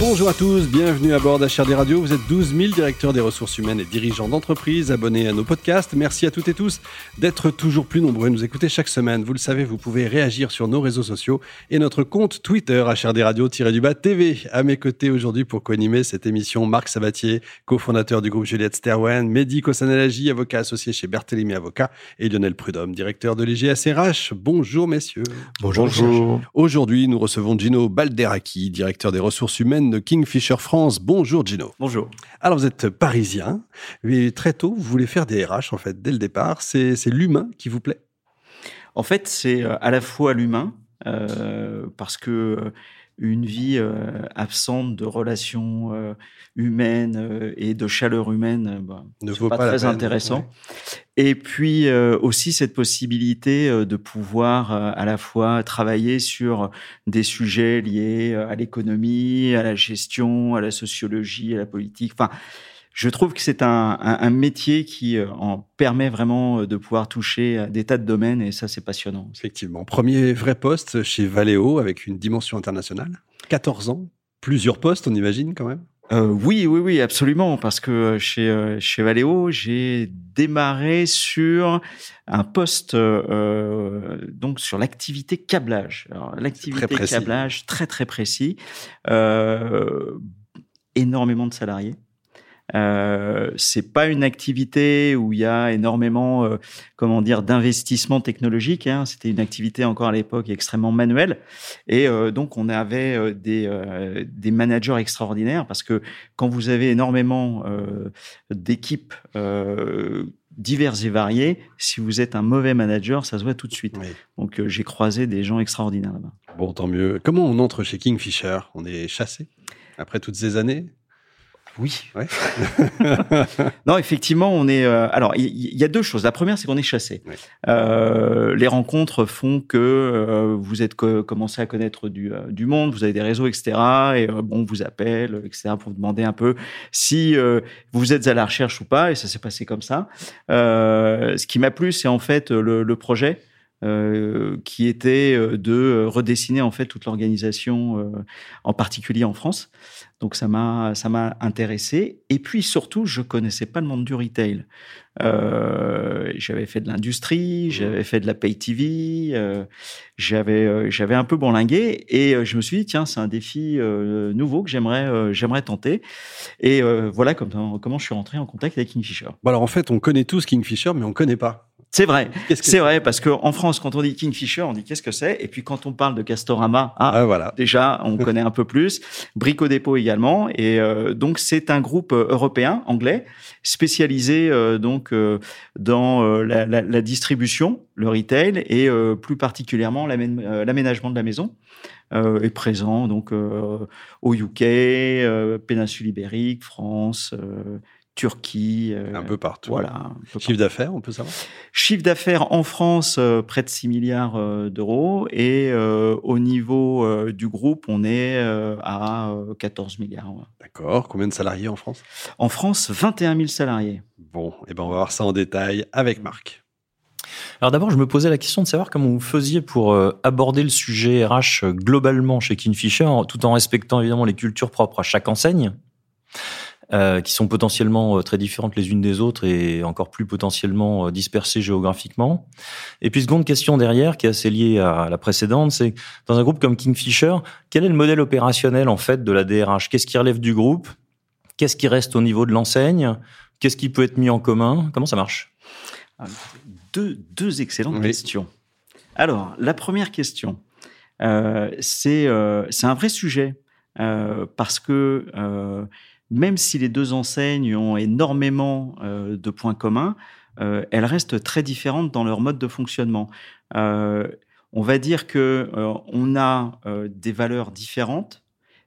Bonjour à tous, bienvenue à bord d'HRD Radio. Vous êtes 12 000 directeurs des ressources humaines et dirigeants d'entreprises abonnés à nos podcasts. Merci à toutes et tous d'être toujours plus nombreux à nous écouter chaque semaine. Vous le savez, vous pouvez réagir sur nos réseaux sociaux et notre compte Twitter HRD Radio-du-bas TV. À mes côtés aujourd'hui pour co-animer cette émission, Marc Sabatier, cofondateur du groupe Juliette Sterwen, Mehdi Kossanalagi, avocat associé chez Berthélémy Avocat et Lionel Prudhomme, directeur de l'IGSRH. Bonjour messieurs. Bonjour. Bonjour. Aujourd'hui, nous recevons Gino Balderaki, directeur des ressources humaines de Kingfisher France. Bonjour Gino. Bonjour. Alors vous êtes parisien, mais très tôt vous voulez faire des RH en fait, dès le départ. C'est l'humain qui vous plaît? En fait, c'est euh, à la fois l'humain, euh, parce que euh, une vie euh, absente de relations euh, humaines euh, et de chaleur humaine, bah, ne vaut pas, pas très peine, intéressant. ouais. Et puis aussi cette possibilité de pouvoir à la fois travailler sur des sujets liés à l'économie, à la gestion, à la sociologie, à la politique. Enfin, je trouve que c'est un, un, un, métier qui en permet vraiment de pouvoir toucher à des tas de domaines et ça, c'est passionnant. Effectivement. Premier vrai poste chez Valeo avec une dimension internationale. 14 ans, plusieurs postes, on imagine quand même. Euh, oui, oui, oui, absolument, parce que chez euh, chez Valeo, j'ai démarré sur un poste euh, donc sur l'activité câblage. L'activité câblage très très précis, euh, énormément de salariés. Euh, c'est pas une activité où il y a énormément, euh, comment dire, d'investissement technologique. Hein. C'était une activité encore à l'époque extrêmement manuelle, et euh, donc on avait euh, des euh, des managers extraordinaires parce que quand vous avez énormément d'équipes diverses et variées, si vous êtes un mauvais manager, ça se voit tout de suite. Oui. Donc j'ai croisé des gens extraordinaires là-bas. Bon, tant mieux. Comment on entre chez Kingfisher? On est chassé? Après toutes ces années? Oui. Ouais. non, effectivement, on est. Euh, alors, il y, y, a deux choses. La première, c'est qu'on est chassé. Euh, les rencontres font que euh, vous êtes co commencé à connaître du, euh, du, monde, vous avez des réseaux, etc. Et bon, on vous appelle, etc. pour vous demander un peu si vous êtes à la recherche ou pas. Et ça s'est passé comme ça. ce qui m'a plu, c'est en fait le, le projet. Euh, qui était de redessiner en fait toute l'organisation, euh, en particulier en France. Donc ça m'a ça m'a intéressé. Et puis surtout, je connaissais pas le monde du retail. Euh, j'avais fait de l'industrie, j'avais fait de la pay TV, euh, j'avais euh, j'avais un peu bourlingué et euh, je me suis dit tiens c'est un défi euh, nouveau que j'aimerais j'aimerais tenter. Et voilà comment comment je suis rentré en contact avec Kingfisher. Bon alors en fait on connaît tous Kingfisher mais on connaît pas. C'est vrai, -ce c'est vrai, parce qu'en France, quand on dit Kingfisher, on dit qu'est-ce que c'est? Et puis quand on parle de Castorama, ah, ah voilà. déjà, on connaît un peu plus. Brico Dépôt également. Et euh, donc, c'est un groupe européen, anglais, spécialisé euh, donc euh, dans la, la, la, distribution, le retail, et euh, plus particulièrement l'aménagement de la maison. Euh, est présent donc euh, au UK, péninsule ibérique, France, Turquie. Euh, un peu partout. Voilà. Peu Chiffre d'affaires, on peut savoir? Chiffre d'affaires en France, euh, près de 6 milliards euh, d'euros. Et au niveau du groupe, on est à 14 milliards. Ouais. D'accord. Combien de salariés en France? En France, 21 000 salariés. Bon, et eh ben on va voir ça en détail avec Marc. Alors d'abord, je me posais la question de savoir comment vous faisiez pour aborder le sujet RH globalement chez Kingfisher, tout en respectant évidemment les cultures propres à chaque enseigne. Euh, qui sont potentiellement euh, très différentes les unes des autres et encore plus potentiellement euh, dispersées géographiquement. Et puis seconde question derrière, qui est assez liée à la précédente, c'est dans un groupe comme Kingfisher, quel est le modèle opérationnel en fait de la DRH Qu'est-ce qui relève du groupe? Qu'est-ce qui reste au niveau de l'enseigne? Qu'est-ce qui peut être mis en commun? Comment ça marche? Deux, deux excellentes oui. questions. Alors, la première question, euh, c'est euh, un vrai sujet euh, parce que même si les deux enseignes ont énormément euh, de points communs, euh, elles restent très différentes dans leur mode de fonctionnement. Euh, on va dire que on a des valeurs différentes,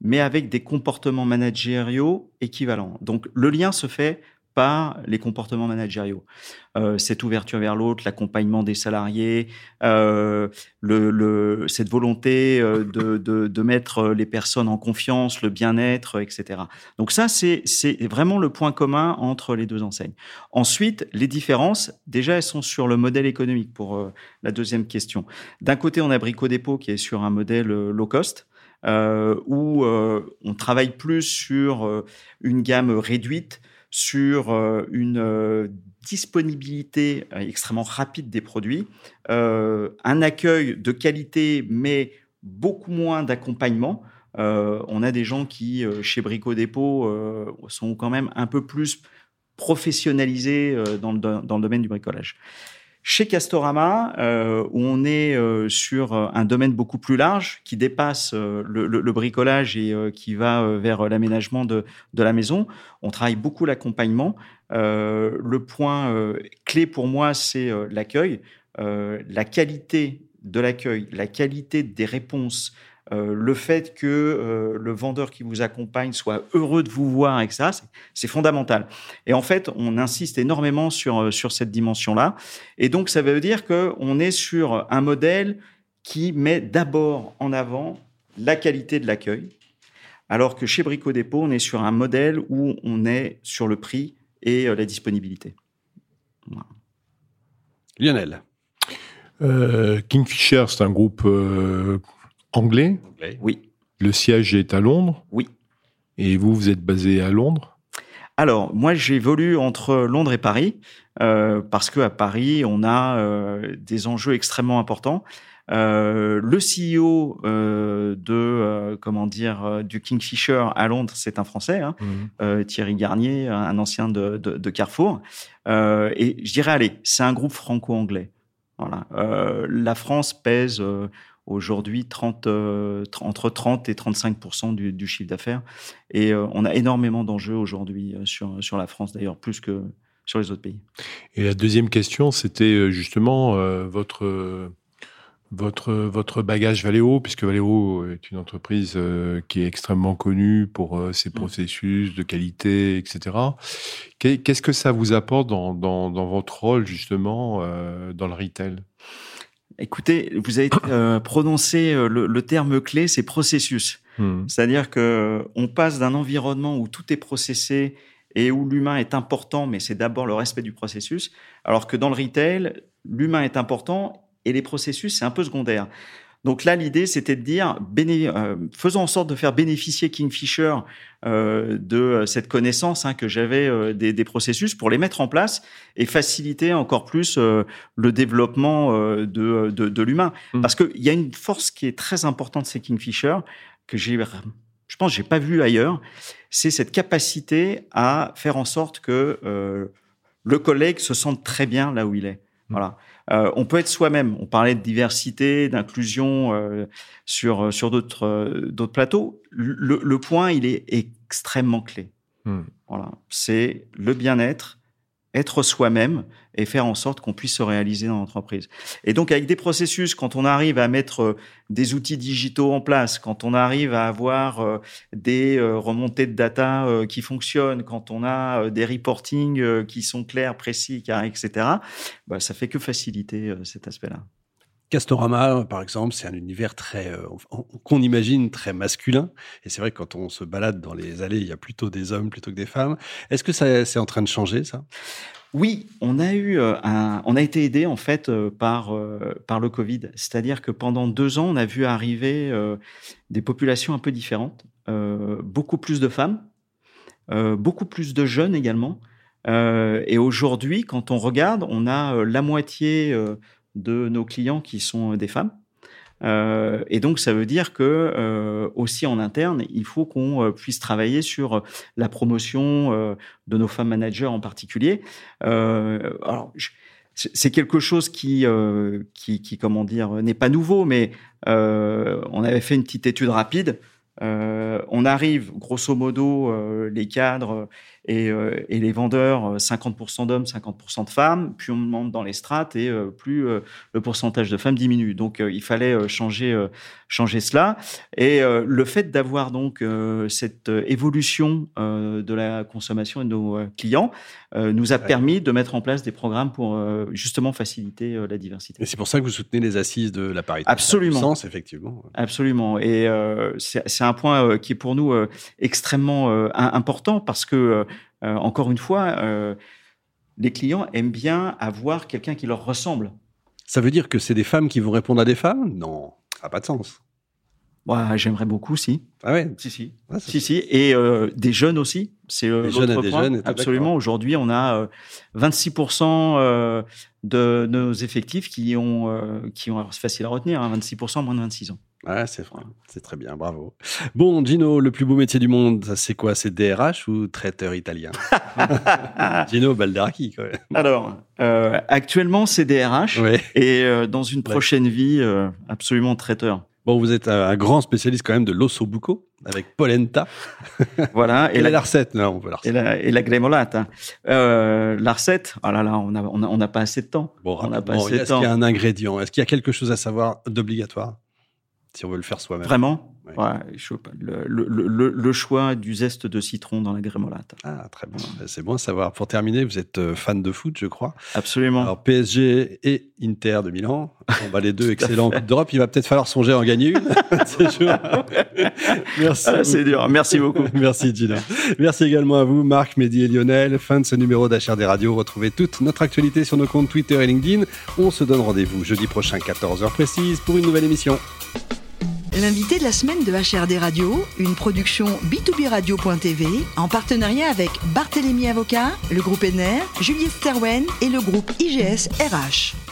mais avec des comportements managériaux équivalents. Donc le lien se fait par les comportements managériaux. Euh, cette ouverture vers l'autre, l'accompagnement des salariés, euh, cette volonté euh, de, mettre les personnes en confiance, le bien-être, etc. Donc ça, c'est vraiment le point commun entre les deux enseignes. Ensuite, les différences, déjà, elles sont sur le modèle économique pour la deuxième question. D'un côté, on a Brico Dépôt qui est sur un modèle low cost. Où on travaille plus sur une gamme réduite, sur euh, une euh, disponibilité euh, extrêmement rapide des produits, un accueil de qualité, mais beaucoup moins d'accompagnement. on a des gens qui, chez Brico Dépôt, sont quand même un peu plus professionnalisés dans le, dans le domaine du bricolage. Chez Castorama, euh, où on est euh, sur euh, un domaine beaucoup plus large, qui dépasse le, le, bricolage et qui va vers l'aménagement de, la maison, on travaille beaucoup l'accompagnement. le point clé pour moi, c'est l'accueil, la qualité de l'accueil, la qualité des réponses, euh, le fait que euh, le vendeur qui vous accompagne soit heureux de vous voir, et ça, c'est fondamental. Et en fait, on insiste énormément sur, euh, sur cette dimension-là. Et donc, ça veut dire qu'on est sur un modèle qui met d'abord en avant la qualité de l'accueil, alors que chez Brico Dépôt, on est sur un modèle où on est sur le prix et la disponibilité. Lionel. Kingfisher, c'est un groupe anglais. Oui. Le siège est à Londres. Oui. Et vous, vous êtes basé à Londres Alors, moi, j'évolue entre Londres et Paris, euh, parce qu'à Paris, on a euh, des enjeux extrêmement importants. Euh, le CEO euh, de euh, comment dire euh, du Kingfisher à Londres, c'est un Français, hein, mmh. Thierry Garnier, un ancien de, de, de Carrefour. et je dirais, allez, c'est un groupe franco-anglais. Voilà. la France pèse aujourd'hui 30, euh, entre 30 et 35 du, du, chiffre d'affaires. Et euh, on a énormément d'enjeux aujourd'hui euh, sur, sur la France, d'ailleurs, plus que sur les autres pays. Et la deuxième question, c'était justement votre, votre, votre bagage Valeo, puisque Valeo est une entreprise qui est extrêmement connue pour ses mm. processus de qualité, etc. Qu'est-ce que ça vous apporte dans, dans, dans votre rôle, justement, dans le retail? Écoutez, vous avez euh, prononcé euh, le, terme clé, c'est processus. Hmm. C'est-à-dire que euh, on passe d'un environnement où tout est processé et où l'humain est important, mais c'est d'abord le respect du processus, alors que dans le retail, l'humain est important et les processus, c'est un peu secondaire. Donc là, l'idée, c'était de dire, euh, faisons en sorte de faire bénéficier Kingfisher euh, de cette connaissance hein, que j'avais euh, des, des, processus pour les mettre en place et faciliter encore plus le développement de, de, de l'humain. Mmh. Parce qu'il y a une force qui est très importante, c'est Kingfisher, que j'ai, je pense, j'ai pas vu ailleurs, c'est cette capacité à faire en sorte que le collègue se sente très bien là où il est. Mmh. Voilà. Euh, on peut être soi-même. On parlait de diversité, d'inclusion euh, sur sur d'autres euh, d'autres plateaux. Le, le, point, il est extrêmement clé. Hmm. Voilà, c'est le bien-être, être soi-même et faire en sorte qu'on puisse se réaliser dans l'entreprise. Et donc avec des processus, quand on arrive à mettre euh, des outils digitaux en place, quand on arrive à avoir euh, des euh, remontées de data qui fonctionnent, quand on a des reportings qui sont clairs, précis, etc., bah, ça fait que faciliter cet aspect-là. Castorama, par exemple, c'est un univers très qu'on imagine très masculin. Et c'est vrai que quand on se balade dans les allées, il y a plutôt des hommes plutôt que des femmes. Est-ce que ça c'est en train de changer ça? Oui, on a eu euh, on a été aidé en fait euh, par euh, par le Covid, c'est-à-dire que pendant deux ans, on a vu arriver des populations un peu différentes, beaucoup plus de femmes, beaucoup plus de jeunes également. et aujourd'hui, quand on regarde, on a la moitié de nos clients qui sont des femmes. Euh, et donc, ça veut dire que euh, aussi en interne, il faut qu'on euh, puisse travailler sur la promotion de nos femmes managers en particulier. alors, c'est quelque chose qui, qui, qui, comment dire, n'est pas nouveau, mais on avait fait une petite étude rapide. on arrive, grosso modo, les cadres et, euh, et les vendeurs, 50% d'hommes, 50% de femmes. Plus on monte dans les strates et plus le pourcentage de femmes diminue. Donc il fallait changer, changer cela. Et le fait d'avoir donc cette évolution de la consommation de nos clients nous a permis de mettre en place des programmes pour justement faciliter la diversité. Et c'est pour ça que vous soutenez les assises de la parité. Absolument. effectivement. Absolument. Et c'est un point qui est pour nous extrêmement important parce que, encore une fois, les clients aiment bien avoir quelqu'un qui leur ressemble. Ça veut dire que c'est des femmes qui vont répondre à des femmes? Non, ça n'a pas de sens. J'aimerais beaucoup, si. Ah ouais Si, si. si, si. Et des jeunes aussi. C'est euh, jeunes des jeunes. Absolument. Aujourd'hui, on a 26% de nos effectifs qui ont, qui ont c'est facile à retenir, 26% hein, moins de 26 ans. Ouais, c'est vrai. C'est très bien, bravo. Bon, Gino, le plus beau métier du monde, c'est quoi? C'est DRH ou traiteur italien? Gino Baldaraki, quoi. Alors, euh, actuellement, c'est DRH. Et euh, dans une prochaine vie, euh, absolument traiteur. Bon, vous êtes un, grand spécialiste quand même de l'osso buco avec polenta. voilà. et, la, recette, là, on veut la recette. Et la, et la gremolata. la recette, oh là là, on n'a on a, pas assez de temps. Bon, on a pas assez de temps. Est-ce qu'il y a un ingrédient? Est-ce qu'il y a quelque chose à savoir d'obligatoire? Si on veut le faire soi-même. Vraiment ouais. le, le, le, choix du zeste de citron dans la grémolade. Ah, très bon. C'est bon à savoir. Pour terminer, vous êtes euh, fan de foot, je crois. Absolument. Alors, PSG et Inter de Milan. On va les deux excellents Coupe d'Europe. Il va peut-être falloir songer à en gagner une. Merci. Ah, c'est dur. Merci beaucoup. Merci, Gina. Merci également à vous, Marc, Mehdi et Lionel. Fin de ce numéro d'HRD Radio. Retrouvez toute notre actualité sur nos comptes Twitter et LinkedIn. On se donne rendez-vous jeudi prochain, 14h précise, pour une nouvelle émission. L'invité de la semaine de HRD Radio, une production b2b radio.tv en partenariat avec Barthélémy Avocat, le groupe NR, Juliette Sterwen et le groupe IGS RH.